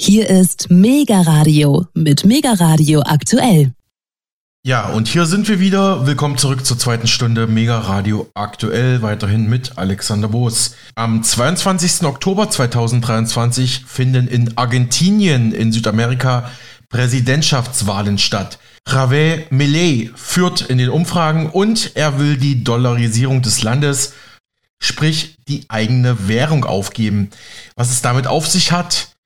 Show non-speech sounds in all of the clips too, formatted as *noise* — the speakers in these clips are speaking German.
Hier ist Mega Radio mit Mega Radio aktuell. Ja, und hier sind wir wieder. Willkommen zurück zur zweiten Stunde Mega Radio aktuell, weiterhin mit Alexander Boos. Am 22. Oktober 2023 finden in Argentinien in Südamerika Präsidentschaftswahlen statt. Javier Millet führt in den Umfragen und er will die Dollarisierung des Landes, sprich die eigene Währung aufgeben. Was es damit auf sich hat,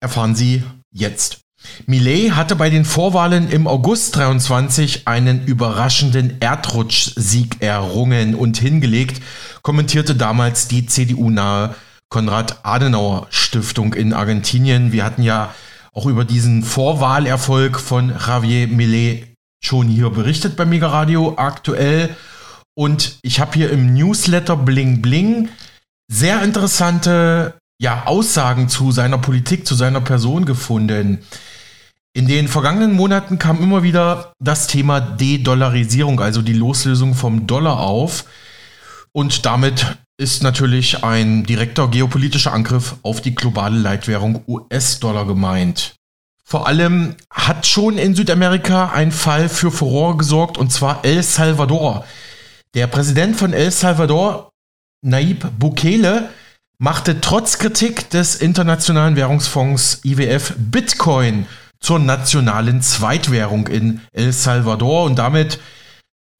erfahren Sie jetzt. Millet hatte bei den Vorwahlen im August 23 einen überraschenden Erdrutschsieg errungen und hingelegt, kommentierte damals die CDU-nahe Konrad-Adenauer Stiftung in Argentinien. Wir hatten ja auch über diesen Vorwahlerfolg von Javier Millet schon hier berichtet bei Mega Radio aktuell. Und ich habe hier im Newsletter Bling Bling sehr interessante ja, Aussagen zu seiner Politik, zu seiner Person gefunden. In den vergangenen Monaten kam immer wieder das Thema De-Dollarisierung, also die Loslösung vom Dollar auf. Und damit ist natürlich ein direkter geopolitischer Angriff auf die globale Leitwährung US-Dollar gemeint. Vor allem hat schon in Südamerika ein Fall für Furore gesorgt, und zwar El Salvador. Der Präsident von El Salvador, Naib Bukele, machte trotz Kritik des Internationalen Währungsfonds IWF Bitcoin zur nationalen Zweitwährung in El Salvador und damit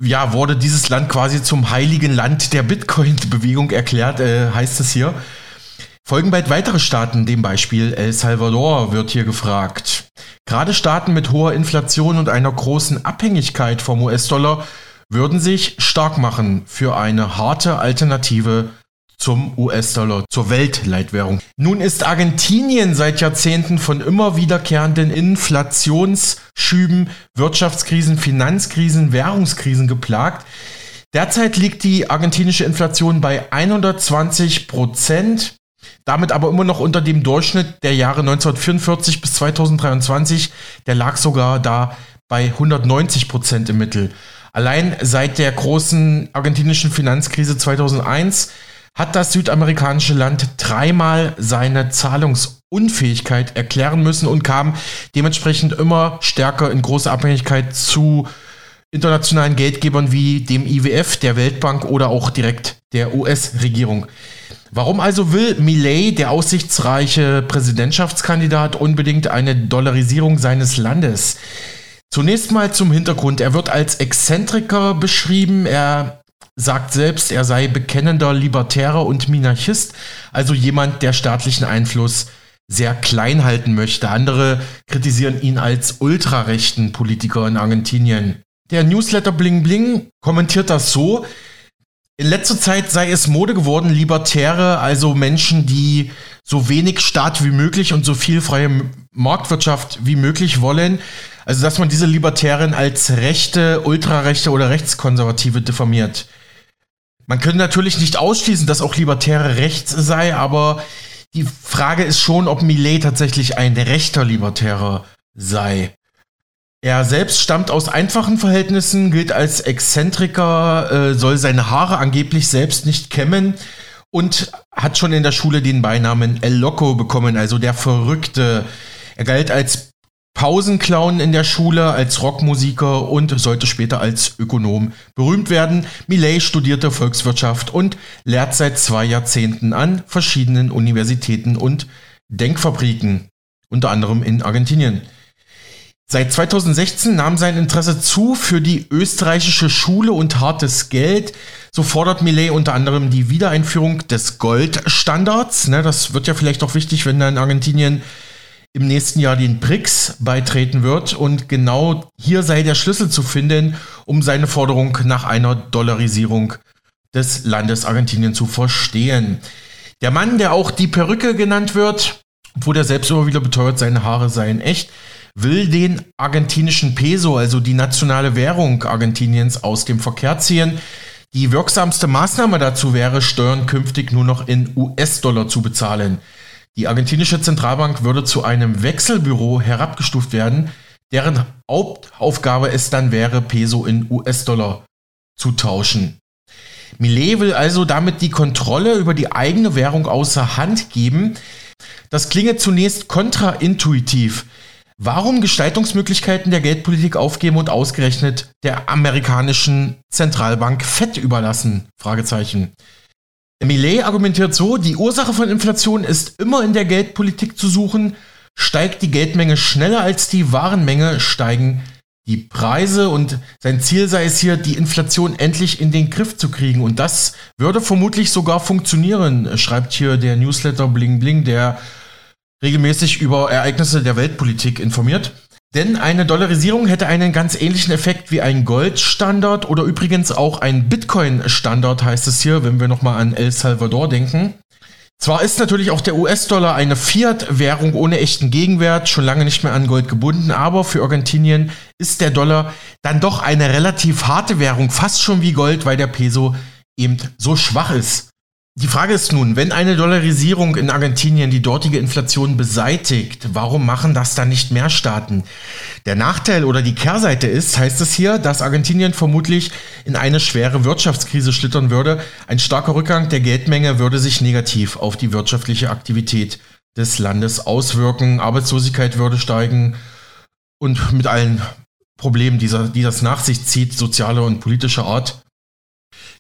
ja, wurde dieses Land quasi zum heiligen Land der Bitcoin-Bewegung erklärt, äh, heißt es hier. Folgen bald weitere Staaten, dem Beispiel El Salvador, wird hier gefragt. Gerade Staaten mit hoher Inflation und einer großen Abhängigkeit vom US-Dollar würden sich stark machen für eine harte Alternative zum US-Dollar, zur Weltleitwährung. Nun ist Argentinien seit Jahrzehnten von immer wiederkehrenden Inflationsschüben, Wirtschaftskrisen, Finanzkrisen, Währungskrisen geplagt. Derzeit liegt die argentinische Inflation bei 120 Prozent, damit aber immer noch unter dem Durchschnitt der Jahre 1944 bis 2023. Der lag sogar da bei 190 Prozent im Mittel. Allein seit der großen argentinischen Finanzkrise 2001 hat das südamerikanische Land dreimal seine Zahlungsunfähigkeit erklären müssen und kam dementsprechend immer stärker in große Abhängigkeit zu internationalen Geldgebern wie dem IWF, der Weltbank oder auch direkt der US-Regierung. Warum also will Millet, der aussichtsreiche Präsidentschaftskandidat, unbedingt eine Dollarisierung seines Landes? Zunächst mal zum Hintergrund. Er wird als Exzentriker beschrieben. Er sagt selbst, er sei bekennender Libertärer und Minarchist, also jemand, der staatlichen Einfluss sehr klein halten möchte. Andere kritisieren ihn als ultrarechten Politiker in Argentinien. Der Newsletter Bling Bling kommentiert das so. In letzter Zeit sei es Mode geworden, Libertäre, also Menschen, die so wenig Staat wie möglich und so viel freie Marktwirtschaft wie möglich wollen. Also, dass man diese Libertären als Rechte, Ultrarechte oder Rechtskonservative diffamiert. Man könnte natürlich nicht ausschließen, dass auch Libertäre rechts sei, aber die Frage ist schon, ob Millet tatsächlich ein rechter Libertärer sei. Er selbst stammt aus einfachen Verhältnissen, gilt als Exzentriker, äh, soll seine Haare angeblich selbst nicht kämmen und hat schon in der Schule den Beinamen El Loco bekommen, also der Verrückte. Er galt als Pausenclown in der Schule, als Rockmusiker und sollte später als Ökonom berühmt werden. Millet studierte Volkswirtschaft und lehrt seit zwei Jahrzehnten an verschiedenen Universitäten und Denkfabriken, unter anderem in Argentinien. Seit 2016 nahm sein Interesse zu für die österreichische Schule und hartes Geld. So fordert Millet unter anderem die Wiedereinführung des Goldstandards. Ne, das wird ja vielleicht auch wichtig, wenn da in Argentinien im nächsten Jahr den BRICS beitreten wird. Und genau hier sei der Schlüssel zu finden, um seine Forderung nach einer Dollarisierung des Landes Argentinien zu verstehen. Der Mann, der auch die Perücke genannt wird, obwohl er selbst immer wieder beteuert, seine Haare seien echt, will den argentinischen Peso, also die nationale Währung Argentiniens, aus dem Verkehr ziehen. Die wirksamste Maßnahme dazu wäre, Steuern künftig nur noch in US-Dollar zu bezahlen. Die argentinische Zentralbank würde zu einem Wechselbüro herabgestuft werden, deren Hauptaufgabe es dann wäre, Peso in US-Dollar zu tauschen. Millet will also damit die Kontrolle über die eigene Währung außer Hand geben. Das klinge zunächst kontraintuitiv. Warum Gestaltungsmöglichkeiten der Geldpolitik aufgeben und ausgerechnet der amerikanischen Zentralbank Fed überlassen? Fragezeichen. Millet argumentiert so, die Ursache von Inflation ist immer in der Geldpolitik zu suchen. Steigt die Geldmenge schneller als die Warenmenge, steigen die Preise und sein Ziel sei es hier, die Inflation endlich in den Griff zu kriegen. Und das würde vermutlich sogar funktionieren, schreibt hier der Newsletter Bling Bling, der regelmäßig über Ereignisse der Weltpolitik informiert. Denn eine Dollarisierung hätte einen ganz ähnlichen Effekt wie ein Goldstandard oder übrigens auch ein Bitcoin-Standard, heißt es hier, wenn wir nochmal an El Salvador denken. Zwar ist natürlich auch der US-Dollar eine Fiat-Währung ohne echten Gegenwert, schon lange nicht mehr an Gold gebunden, aber für Argentinien ist der Dollar dann doch eine relativ harte Währung, fast schon wie Gold, weil der Peso eben so schwach ist. Die Frage ist nun, wenn eine Dollarisierung in Argentinien die dortige Inflation beseitigt, warum machen das dann nicht mehr Staaten? Der Nachteil oder die Kehrseite ist, heißt es hier, dass Argentinien vermutlich in eine schwere Wirtschaftskrise schlittern würde. Ein starker Rückgang der Geldmenge würde sich negativ auf die wirtschaftliche Aktivität des Landes auswirken. Arbeitslosigkeit würde steigen und mit allen Problemen, die das nach sich zieht, soziale und politische Art.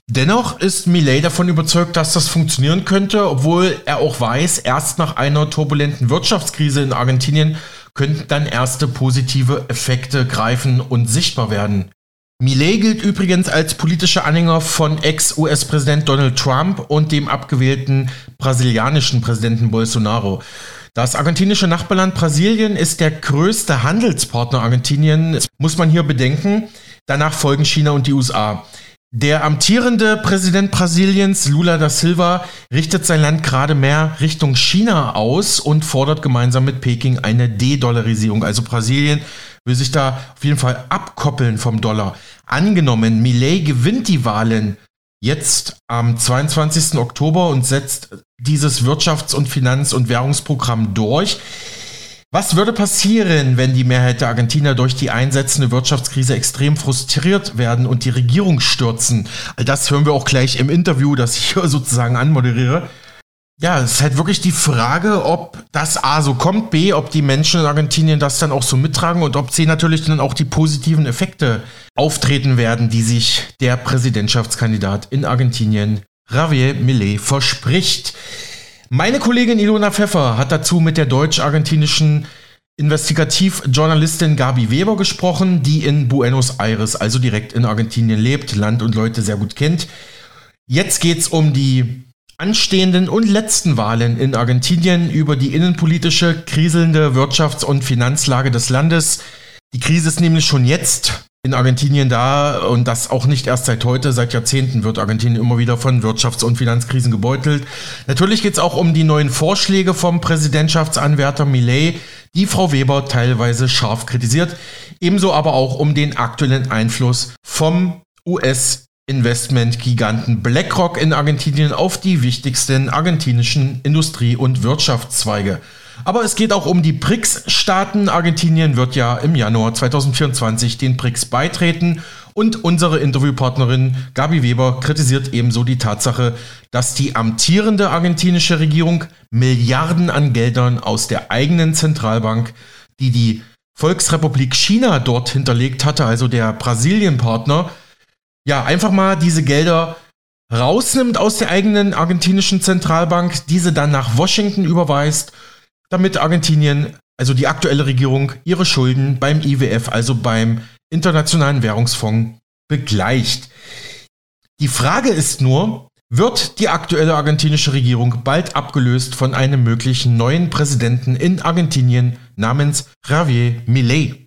Dennoch ist Millet davon überzeugt, dass das funktionieren könnte, obwohl er auch weiß, erst nach einer turbulenten Wirtschaftskrise in Argentinien könnten dann erste positive Effekte greifen und sichtbar werden. Millet gilt übrigens als politischer Anhänger von Ex-US-Präsident Donald Trump und dem abgewählten brasilianischen Präsidenten Bolsonaro. Das argentinische Nachbarland Brasilien ist der größte Handelspartner Argentiniens, muss man hier bedenken. Danach folgen China und die USA. Der amtierende Präsident Brasiliens, Lula da Silva, richtet sein Land gerade mehr Richtung China aus und fordert gemeinsam mit Peking eine De-Dollarisierung. Also Brasilien will sich da auf jeden Fall abkoppeln vom Dollar. Angenommen, Millet gewinnt die Wahlen jetzt am 22. Oktober und setzt dieses Wirtschafts- und Finanz- und Währungsprogramm durch was würde passieren, wenn die Mehrheit der Argentinier durch die einsetzende Wirtschaftskrise extrem frustriert werden und die Regierung stürzen? All das hören wir auch gleich im Interview, das ich hier *laughs* sozusagen anmoderiere. Ja, es ist halt wirklich die Frage, ob das A so kommt, B, ob die Menschen in Argentinien das dann auch so mittragen und ob C natürlich dann auch die positiven Effekte auftreten werden, die sich der Präsidentschaftskandidat in Argentinien, Javier Millet, verspricht. Meine Kollegin Ilona Pfeffer hat dazu mit der deutsch-argentinischen Investigativjournalistin Gabi Weber gesprochen, die in Buenos Aires, also direkt in Argentinien lebt, Land und Leute sehr gut kennt. Jetzt geht es um die anstehenden und letzten Wahlen in Argentinien, über die innenpolitische, kriselnde Wirtschafts- und Finanzlage des Landes. Die Krise ist nämlich schon jetzt in Argentinien da und das auch nicht erst seit heute, seit Jahrzehnten wird Argentinien immer wieder von Wirtschafts- und Finanzkrisen gebeutelt. Natürlich geht es auch um die neuen Vorschläge vom Präsidentschaftsanwärter Millet, die Frau Weber teilweise scharf kritisiert, ebenso aber auch um den aktuellen Einfluss vom US Investmentgiganten BlackRock in Argentinien auf die wichtigsten argentinischen Industrie- und Wirtschaftszweige. Aber es geht auch um die BRICS-Staaten. Argentinien wird ja im Januar 2024 den BRICS beitreten. Und unsere Interviewpartnerin Gabi Weber kritisiert ebenso die Tatsache, dass die amtierende argentinische Regierung Milliarden an Geldern aus der eigenen Zentralbank, die die Volksrepublik China dort hinterlegt hatte, also der Brasilien-Partner, ja, einfach mal diese Gelder rausnimmt aus der eigenen argentinischen Zentralbank, diese dann nach Washington überweist damit Argentinien, also die aktuelle Regierung, ihre Schulden beim IWF, also beim Internationalen Währungsfonds, begleicht. Die Frage ist nur, wird die aktuelle argentinische Regierung bald abgelöst von einem möglichen neuen Präsidenten in Argentinien namens Javier Milei?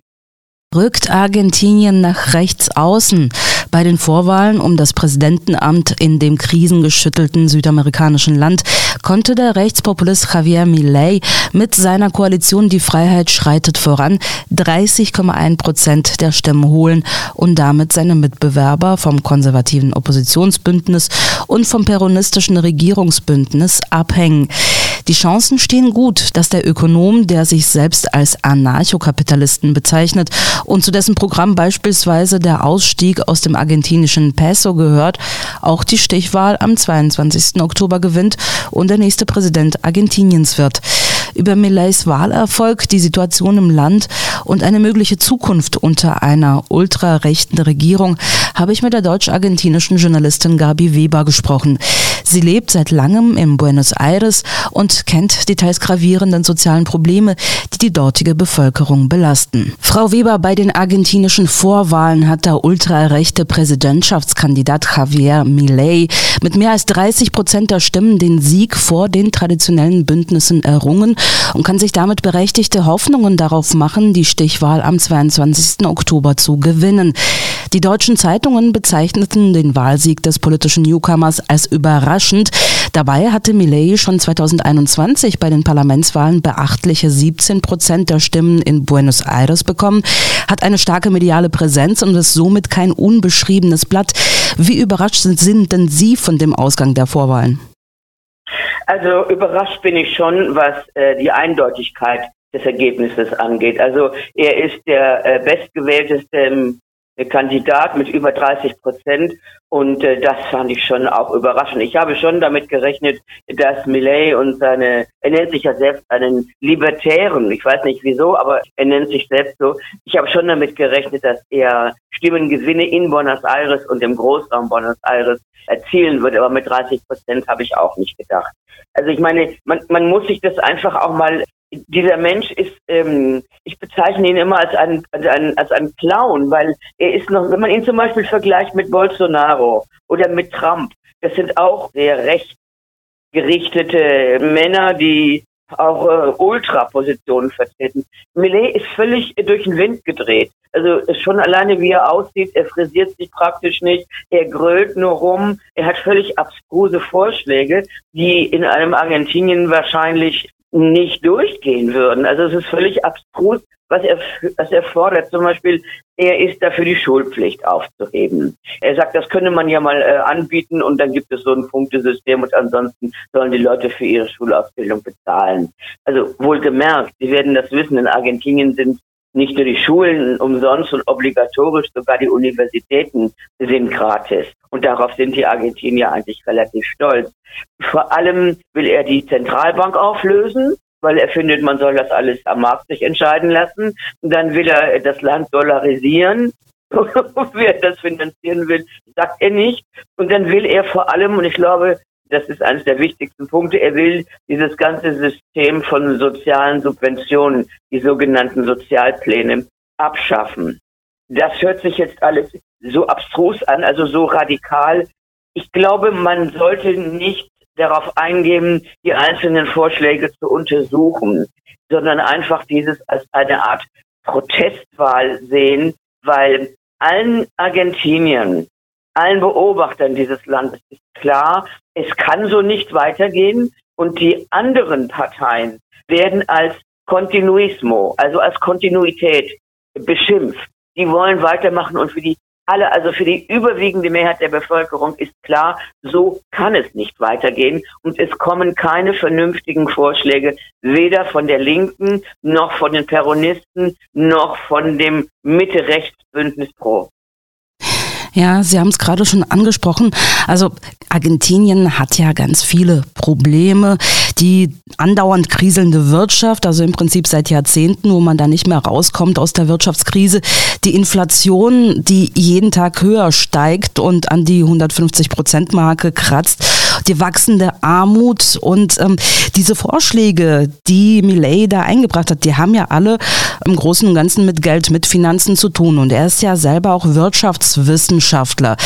Rückt Argentinien nach rechts außen? Bei den Vorwahlen um das Präsidentenamt in dem krisengeschüttelten südamerikanischen Land konnte der Rechtspopulist Javier Milei mit seiner Koalition Die Freiheit schreitet voran 30,1 Prozent der Stimmen holen und damit seine Mitbewerber vom konservativen Oppositionsbündnis und vom peronistischen Regierungsbündnis abhängen. Die Chancen stehen gut, dass der Ökonom, der sich selbst als Anarchokapitalisten bezeichnet und zu dessen Programm beispielsweise der Ausstieg aus dem argentinischen Peso gehört, auch die Stichwahl am 22. Oktober gewinnt und der nächste Präsident Argentiniens wird über Mileys Wahlerfolg, die Situation im Land und eine mögliche Zukunft unter einer ultrarechten Regierung habe ich mit der deutsch-argentinischen Journalistin Gabi Weber gesprochen. Sie lebt seit langem in Buenos Aires und kennt die teils gravierenden sozialen Probleme, die die dortige Bevölkerung belasten. Frau Weber, bei den argentinischen Vorwahlen hat der ultrarechte Präsidentschaftskandidat Javier Milei mit mehr als 30 Prozent der Stimmen den Sieg vor den traditionellen Bündnissen errungen und kann sich damit berechtigte Hoffnungen darauf machen, die Stichwahl am 22. Oktober zu gewinnen. Die deutschen Zeitungen bezeichneten den Wahlsieg des politischen Newcomers als überraschend. Dabei hatte Millet schon 2021 bei den Parlamentswahlen beachtliche 17 Prozent der Stimmen in Buenos Aires bekommen, hat eine starke mediale Präsenz und ist somit kein unbeschriebenes Blatt. Wie überrascht sind denn Sie von dem Ausgang der Vorwahlen? Also überrascht bin ich schon, was äh, die Eindeutigkeit des Ergebnisses angeht. Also er ist der äh, bestgewählteste Kandidat mit über 30 Prozent und äh, das fand ich schon auch überraschend. Ich habe schon damit gerechnet, dass Millet und seine, er nennt sich ja selbst einen Libertären, ich weiß nicht wieso, aber er nennt sich selbst so. Ich habe schon damit gerechnet, dass er Stimmengewinne in Buenos Aires und im Großraum Buenos Aires erzielen würde, aber mit 30 Prozent habe ich auch nicht gedacht. Also ich meine, man, man muss sich das einfach auch mal dieser Mensch ist, ähm, ich bezeichne ihn immer als einen, als einen, als einen Clown, weil er ist noch, wenn man ihn zum Beispiel vergleicht mit Bolsonaro oder mit Trump, das sind auch sehr rechtgerichtete Männer, die auch äh, Ultrapositionen vertreten. Millet ist völlig durch den Wind gedreht. Also schon alleine wie er aussieht, er frisiert sich praktisch nicht, er grölt nur rum, er hat völlig abstruse Vorschläge, die in einem Argentinien wahrscheinlich nicht durchgehen würden. Also es ist völlig abstrus, was er, was er fordert. Zum Beispiel, er ist dafür, die Schulpflicht aufzuheben. Er sagt, das könne man ja mal äh, anbieten und dann gibt es so ein Punktesystem und ansonsten sollen die Leute für ihre Schulausbildung bezahlen. Also wohlgemerkt, Sie werden das wissen, in Argentinien sind nicht nur die Schulen umsonst und obligatorisch, sogar die Universitäten sind gratis. Und darauf sind die Argentinier eigentlich relativ stolz. Vor allem will er die Zentralbank auflösen, weil er findet, man soll das alles am Markt sich entscheiden lassen. Und dann will er das Land dollarisieren. *laughs* Wer das finanzieren will, sagt er nicht. Und dann will er vor allem, und ich glaube, das ist eines der wichtigsten Punkte. Er will dieses ganze System von sozialen Subventionen, die sogenannten Sozialpläne, abschaffen. Das hört sich jetzt alles so abstrus an, also so radikal. Ich glaube, man sollte nicht darauf eingehen, die einzelnen Vorschläge zu untersuchen, sondern einfach dieses als eine Art Protestwahl sehen, weil allen Argentiniern, allen Beobachtern dieses Landes ist klar, es kann so nicht weitergehen und die anderen Parteien werden als Kontinuismo, also als Kontinuität beschimpft. Die wollen weitermachen und für die alle, also für die überwiegende Mehrheit der Bevölkerung ist klar, so kann es nicht weitergehen und es kommen keine vernünftigen Vorschläge, weder von der Linken noch von den Peronisten noch von dem Mitte-Rechts-Bündnis Pro. Ja, Sie haben es gerade schon angesprochen. Also Argentinien hat ja ganz viele Probleme. Die andauernd kriselnde Wirtschaft, also im Prinzip seit Jahrzehnten, wo man da nicht mehr rauskommt aus der Wirtschaftskrise. Die Inflation, die jeden Tag höher steigt und an die 150 Prozent Marke kratzt. Die wachsende Armut und ähm, diese Vorschläge, die Millet da eingebracht hat, die haben ja alle im Großen und Ganzen mit Geld, mit Finanzen zu tun. Und er ist ja selber auch Wirtschaftswissenschaftler.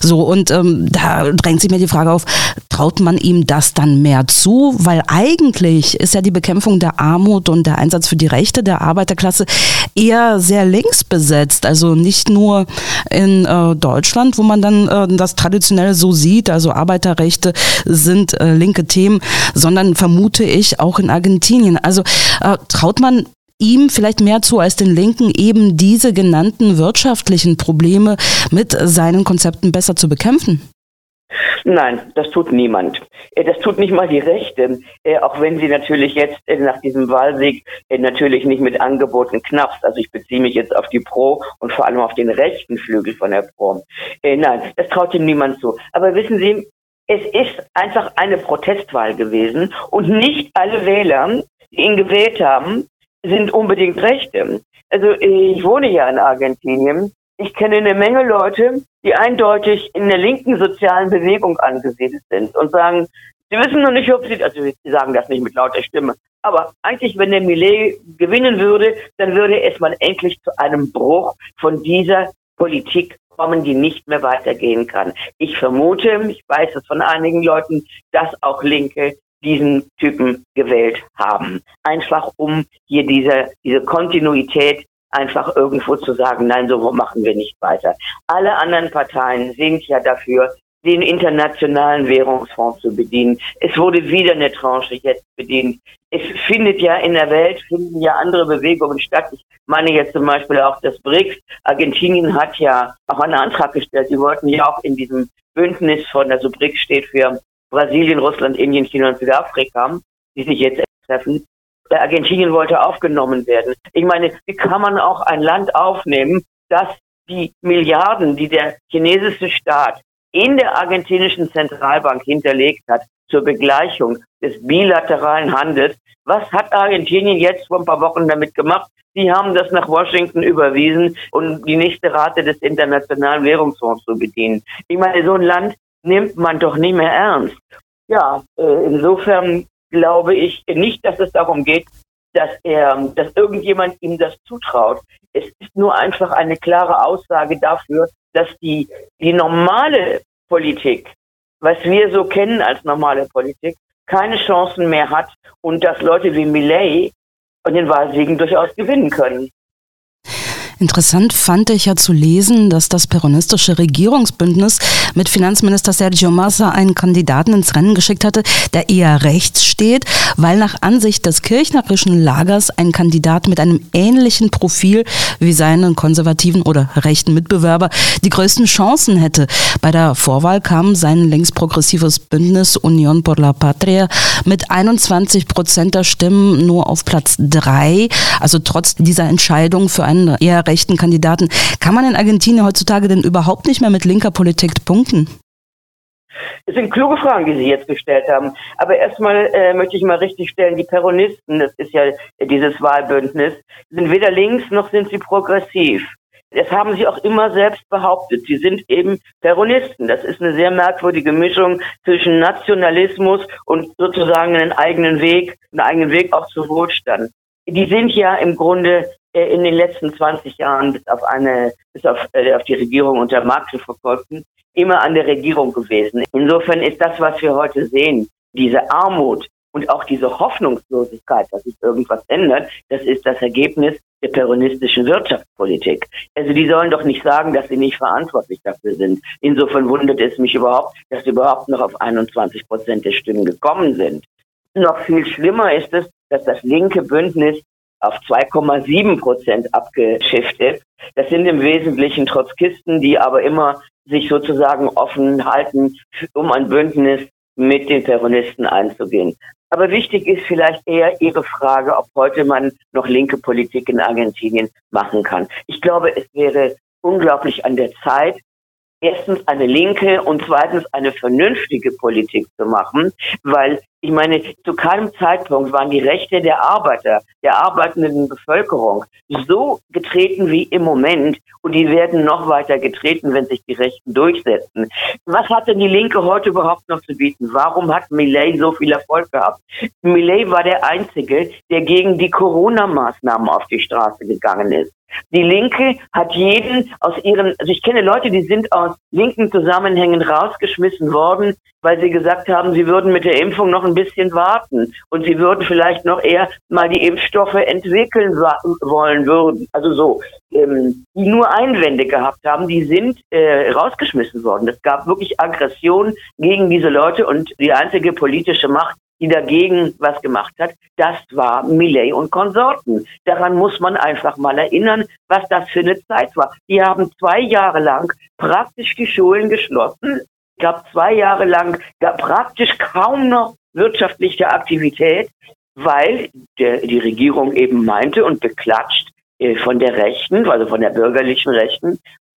So, und ähm, da drängt sich mir die Frage auf, traut man ihm das dann mehr zu? Weil eigentlich ist ja die Bekämpfung der Armut und der Einsatz für die Rechte der Arbeiterklasse eher sehr links besetzt. Also nicht nur in äh, Deutschland, wo man dann äh, das traditionell so sieht, also Arbeiterrechte sind äh, linke Themen, sondern vermute ich auch in Argentinien. Also äh, traut man ihm vielleicht mehr zu als den Linken, eben diese genannten wirtschaftlichen Probleme mit seinen Konzepten besser zu bekämpfen? Nein, das tut niemand. Äh, das tut nicht mal die Rechte, äh, auch wenn sie natürlich jetzt äh, nach diesem Wahlsieg natürlich nicht mit Angeboten knappst. Also ich beziehe mich jetzt auf die Pro und vor allem auf den rechten Flügel von der Pro. Nein, das traut ihm niemand zu. Aber wissen Sie, es ist einfach eine Protestwahl gewesen und nicht alle Wähler, die ihn gewählt haben, sind unbedingt Rechte. Also ich wohne ja in Argentinien ich kenne eine Menge Leute, die eindeutig in der linken sozialen Bewegung angesiedelt sind und sagen, sie wissen noch nicht, ob sie, also sie sagen das nicht mit lauter Stimme, aber eigentlich, wenn der Millet gewinnen würde, dann würde es mal endlich zu einem Bruch von dieser Politik kommen, die nicht mehr weitergehen kann. Ich vermute, ich weiß es von einigen Leuten, dass auch Linke diesen Typen gewählt haben. Einfach um hier diese, diese Kontinuität einfach irgendwo zu sagen, nein, so machen wir nicht weiter. Alle anderen Parteien sind ja dafür, den internationalen Währungsfonds zu bedienen. Es wurde wieder eine Tranche jetzt bedient. Es findet ja in der Welt, finden ja andere Bewegungen statt. Ich meine jetzt zum Beispiel auch das BRICS. Argentinien hat ja auch einen Antrag gestellt. Sie wollten ja auch in diesem Bündnis von, also BRICS steht für Brasilien, Russland, Indien, China und Südafrika, die sich jetzt treffen. Argentinien wollte aufgenommen werden. Ich meine, wie kann man auch ein Land aufnehmen, das die Milliarden, die der chinesische Staat in der argentinischen Zentralbank hinterlegt hat zur Begleichung des bilateralen Handels. Was hat Argentinien jetzt vor ein paar Wochen damit gemacht? Sie haben das nach Washington überwiesen, um die nächste Rate des Internationalen Währungsfonds zu bedienen. Ich meine, so ein Land nimmt man doch nicht mehr ernst. Ja, äh, insofern glaube ich nicht, dass es darum geht, dass er, dass irgendjemand ihm das zutraut. Es ist nur einfach eine klare Aussage dafür, dass die, die normale Politik, was wir so kennen als normale Politik, keine Chancen mehr hat und dass Leute wie Millet und den Wahlsiegen durchaus gewinnen können. Interessant fand ich ja zu lesen, dass das peronistische Regierungsbündnis mit Finanzminister Sergio Massa einen Kandidaten ins Rennen geschickt hatte, der eher rechts steht, weil nach Ansicht des kirchnerischen Lagers ein Kandidat mit einem ähnlichen Profil wie seinen konservativen oder rechten Mitbewerber die größten Chancen hätte. Bei der Vorwahl kam sein linksprogressives Bündnis Union por la Patria mit 21 Prozent der Stimmen nur auf Platz drei. Also trotz dieser Entscheidung für einen eher rechten Kandidaten. Kann man in Argentinien heutzutage denn überhaupt nicht mehr mit linker Politik punkten? Es sind kluge Fragen, die Sie jetzt gestellt haben. Aber erstmal äh, möchte ich mal richtig stellen, die Peronisten, das ist ja dieses Wahlbündnis, sind weder links noch sind sie progressiv. Das haben sie auch immer selbst behauptet. Sie sind eben Peronisten. Das ist eine sehr merkwürdige Mischung zwischen Nationalismus und sozusagen einen eigenen Weg, einen eigenen Weg auch zu Wohlstand. Die sind ja im Grunde in den letzten 20 Jahren bis auf eine, bis auf, äh, auf die Regierung unter Marx verfolgten, immer an der Regierung gewesen. Insofern ist das, was wir heute sehen, diese Armut und auch diese Hoffnungslosigkeit, dass sich irgendwas ändert, das ist das Ergebnis der peronistischen Wirtschaftspolitik. Also die sollen doch nicht sagen, dass sie nicht verantwortlich dafür sind. Insofern wundert es mich überhaupt, dass sie überhaupt noch auf 21 Prozent der Stimmen gekommen sind. Noch viel schlimmer ist es, dass das linke Bündnis auf 2,7 Prozent abgeschiftet. Das sind im Wesentlichen Trotzkisten, die aber immer sich sozusagen offen halten, um ein Bündnis mit den Peronisten einzugehen. Aber wichtig ist vielleicht eher Ihre Frage, ob heute man noch linke Politik in Argentinien machen kann. Ich glaube, es wäre unglaublich an der Zeit, erstens eine linke und zweitens eine vernünftige Politik zu machen, weil ich meine, zu keinem Zeitpunkt waren die Rechte der Arbeiter, der arbeitenden Bevölkerung so getreten wie im Moment und die werden noch weiter getreten, wenn sich die Rechten durchsetzen. Was hat denn die Linke heute überhaupt noch zu bieten? Warum hat Millet so viel Erfolg gehabt? Millet war der Einzige, der gegen die Corona-Maßnahmen auf die Straße gegangen ist. Die Linke hat jeden aus ihren, also ich kenne Leute, die sind aus linken Zusammenhängen rausgeschmissen worden, weil sie gesagt haben, sie würden mit der Impfung noch ein bisschen warten und sie würden vielleicht noch eher mal die Impfstoffe entwickeln wollen würden. Also so, ähm, die nur Einwände gehabt haben, die sind äh, rausgeschmissen worden. Es gab wirklich Aggression gegen diese Leute und die einzige politische Macht, die dagegen was gemacht hat, das war Millet und Konsorten. Daran muss man einfach mal erinnern, was das für eine Zeit war. Die haben zwei Jahre lang praktisch die Schulen geschlossen. gab zwei Jahre lang gab praktisch kaum noch wirtschaftliche Aktivität, weil der, die Regierung eben meinte und beklatscht äh, von der Rechten, also von der bürgerlichen Rechten,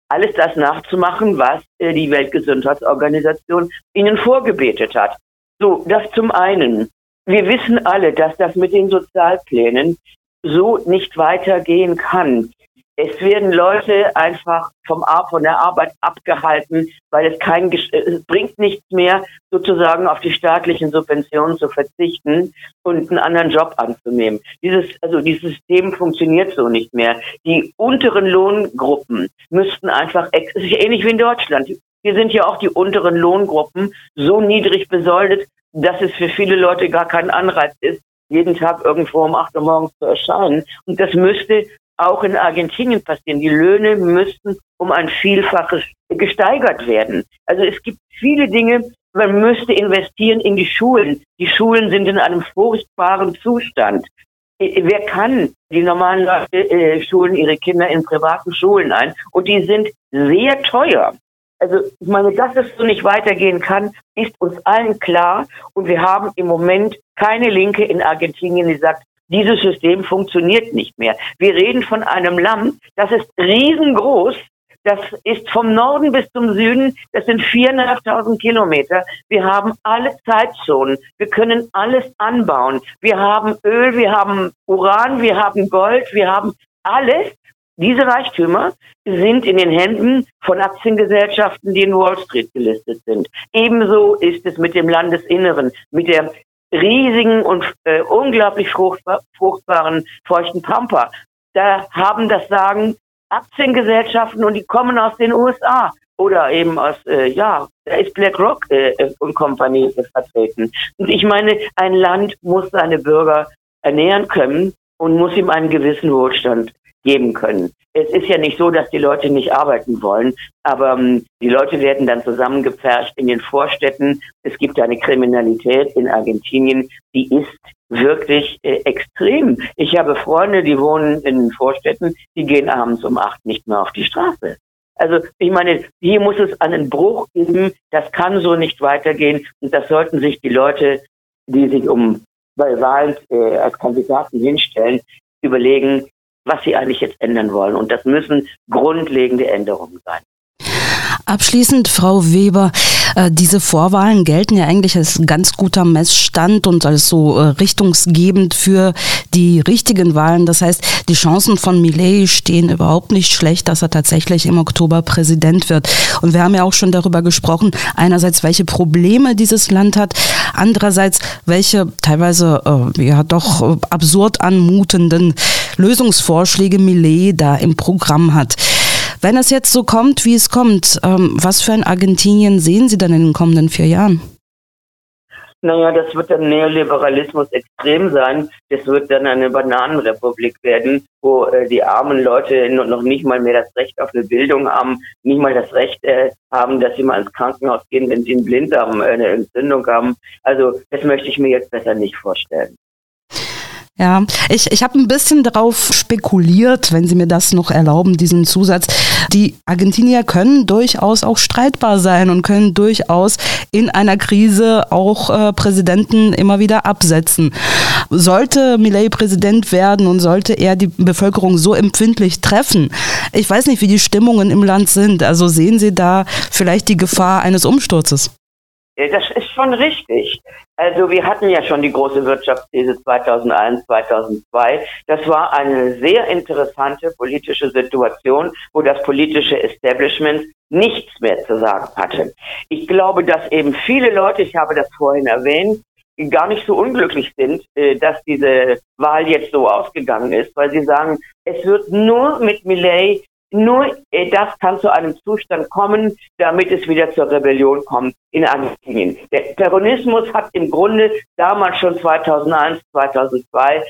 alles das nachzumachen, was äh, die Weltgesundheitsorganisation ihnen vorgebetet hat. So, das zum einen. Wir wissen alle, dass das mit den Sozialplänen so nicht weitergehen kann. Es werden Leute einfach vom von der Arbeit abgehalten, weil es kein es bringt nichts mehr, sozusagen auf die staatlichen Subventionen zu verzichten und einen anderen Job anzunehmen. Dieses, also dieses System funktioniert so nicht mehr. Die unteren Lohngruppen müssten einfach, ähnlich wie in Deutschland. Hier sind ja auch die unteren Lohngruppen so niedrig besoldet, dass es für viele Leute gar kein Anreiz ist, jeden Tag irgendwo um 8 Uhr morgens zu erscheinen. Und das müsste auch in Argentinien passieren. Die Löhne müssten um ein Vielfaches gesteigert werden. Also es gibt viele Dinge, man müsste investieren in die Schulen. Die Schulen sind in einem furchtbaren Zustand. Wer kann? Die normalen Leute äh, schulen ihre Kinder in privaten Schulen ein und die sind sehr teuer. Also ich meine, dass es so nicht weitergehen kann, ist uns allen klar. Und wir haben im Moment keine Linke in Argentinien, die sagt, dieses System funktioniert nicht mehr. Wir reden von einem Land, das ist riesengroß. Das ist vom Norden bis zum Süden. Das sind viereinhalbtausend Kilometer. Wir haben alle Zeitzonen. Wir können alles anbauen. Wir haben Öl, wir haben Uran, wir haben Gold, wir haben alles. Diese Reichtümer sind in den Händen von Aktiengesellschaften, die in Wall Street gelistet sind. Ebenso ist es mit dem Landesinneren, mit der riesigen und äh, unglaublich fruchtbar, fruchtbaren feuchten Pampa. Da haben das Sagen Aktiengesellschaften und die kommen aus den USA oder eben aus, äh, ja, da ist BlackRock äh, und Company vertreten. Und ich meine, ein Land muss seine Bürger ernähren können und muss ihm einen gewissen Wohlstand geben können. Es ist ja nicht so, dass die Leute nicht arbeiten wollen, aber ähm, die Leute werden dann zusammengepfercht in den Vorstädten. Es gibt eine Kriminalität in Argentinien, die ist wirklich äh, extrem. Ich habe Freunde, die wohnen in den Vorstädten, die gehen abends um acht nicht mehr auf die Straße. Also ich meine, hier muss es einen Bruch geben. Das kann so nicht weitergehen. Und das sollten sich die Leute, die sich um bei Wahlen äh, als Kandidaten hinstellen, überlegen, was sie eigentlich jetzt ändern wollen. Und das müssen grundlegende Änderungen sein. Abschließend, Frau Weber, äh, diese Vorwahlen gelten ja eigentlich als ganz guter Messstand und als so äh, richtungsgebend für die richtigen Wahlen. Das heißt, die Chancen von Millet stehen überhaupt nicht schlecht, dass er tatsächlich im Oktober Präsident wird. Und wir haben ja auch schon darüber gesprochen, einerseits, welche Probleme dieses Land hat, andererseits, welche teilweise äh, ja doch absurd anmutenden Lösungsvorschläge Millet da im Programm hat. Wenn es jetzt so kommt, wie es kommt, ähm, was für ein Argentinien sehen Sie dann in den kommenden vier Jahren? Naja, das wird dann Neoliberalismus extrem sein. Das wird dann eine Bananenrepublik werden, wo äh, die armen Leute noch nicht mal mehr das Recht auf eine Bildung haben, nicht mal das Recht äh, haben, dass sie mal ins Krankenhaus gehen, wenn sie einen Blinddarm, äh, eine Entzündung haben. Also das möchte ich mir jetzt besser nicht vorstellen. Ja, ich, ich habe ein bisschen darauf spekuliert, wenn Sie mir das noch erlauben, diesen Zusatz. Die Argentinier können durchaus auch streitbar sein und können durchaus in einer Krise auch äh, Präsidenten immer wieder absetzen. Sollte Millet Präsident werden und sollte er die Bevölkerung so empfindlich treffen, ich weiß nicht, wie die Stimmungen im Land sind. Also sehen Sie da vielleicht die Gefahr eines Umsturzes? Das ist schon richtig. Also wir hatten ja schon die große Wirtschaftskrise 2001, 2002. Das war eine sehr interessante politische Situation, wo das politische Establishment nichts mehr zu sagen hatte. Ich glaube, dass eben viele Leute, ich habe das vorhin erwähnt, gar nicht so unglücklich sind, äh, dass diese Wahl jetzt so ausgegangen ist, weil sie sagen, es wird nur mit Millet nur äh, das kann zu einem Zustand kommen, damit es wieder zur Rebellion kommt in Argentinien. Der Terrorismus hat im Grunde damals schon 2001, 2002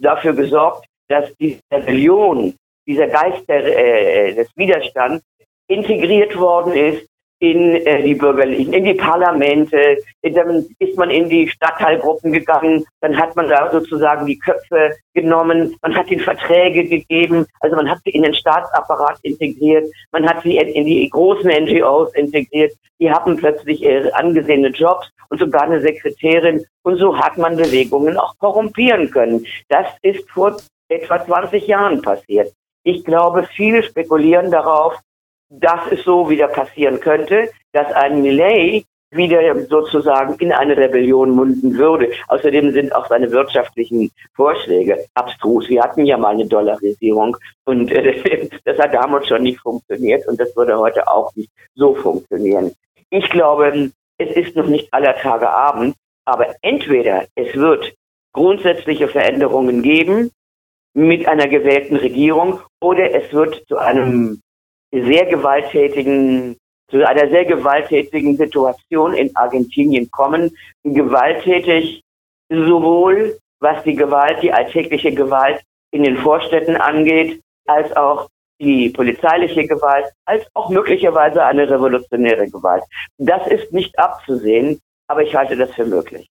dafür gesorgt, dass die Rebellion, dieser Geist der, äh, des Widerstands integriert worden ist in äh, die bürgerlichen, in die Parlamente, dann ist man in die Stadtteilgruppen gegangen, dann hat man da sozusagen die Köpfe genommen, man hat ihnen Verträge gegeben, also man hat sie in den Staatsapparat integriert, man hat sie in die großen NGOs integriert, die haben plötzlich äh, angesehene Jobs und sogar eine Sekretärin und so hat man Bewegungen auch korrumpieren können. Das ist vor etwa 20 Jahren passiert. Ich glaube, viele spekulieren darauf, dass es so wieder passieren könnte, dass ein Millet wieder sozusagen in eine Rebellion munden würde. Außerdem sind auch seine wirtschaftlichen Vorschläge abstrus. Wir hatten ja mal eine Dollarisierung und äh, *laughs* das hat damals schon nicht funktioniert und das würde heute auch nicht so funktionieren. Ich glaube, es ist noch nicht aller Tage Abend, aber entweder es wird grundsätzliche Veränderungen geben mit einer gewählten Regierung oder es wird zu einem sehr gewalttätigen, zu einer sehr gewalttätigen Situation in Argentinien kommen. Gewalttätig sowohl was die Gewalt, die alltägliche Gewalt in den Vorstädten angeht, als auch die polizeiliche Gewalt, als auch möglicherweise eine revolutionäre Gewalt. Das ist nicht abzusehen, aber ich halte das für möglich.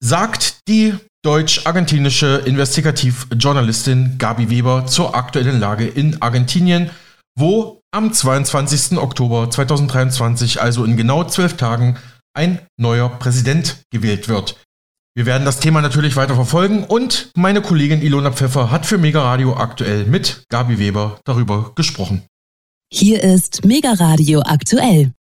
Sagt die deutsch-argentinische Investigativjournalistin Gabi Weber zur aktuellen Lage in Argentinien, wo am 22. Oktober 2023, also in genau zwölf Tagen, ein neuer Präsident gewählt wird. Wir werden das Thema natürlich weiter verfolgen und meine Kollegin Ilona Pfeffer hat für Mega Radio aktuell mit Gabi Weber darüber gesprochen. Hier ist Mega Radio aktuell.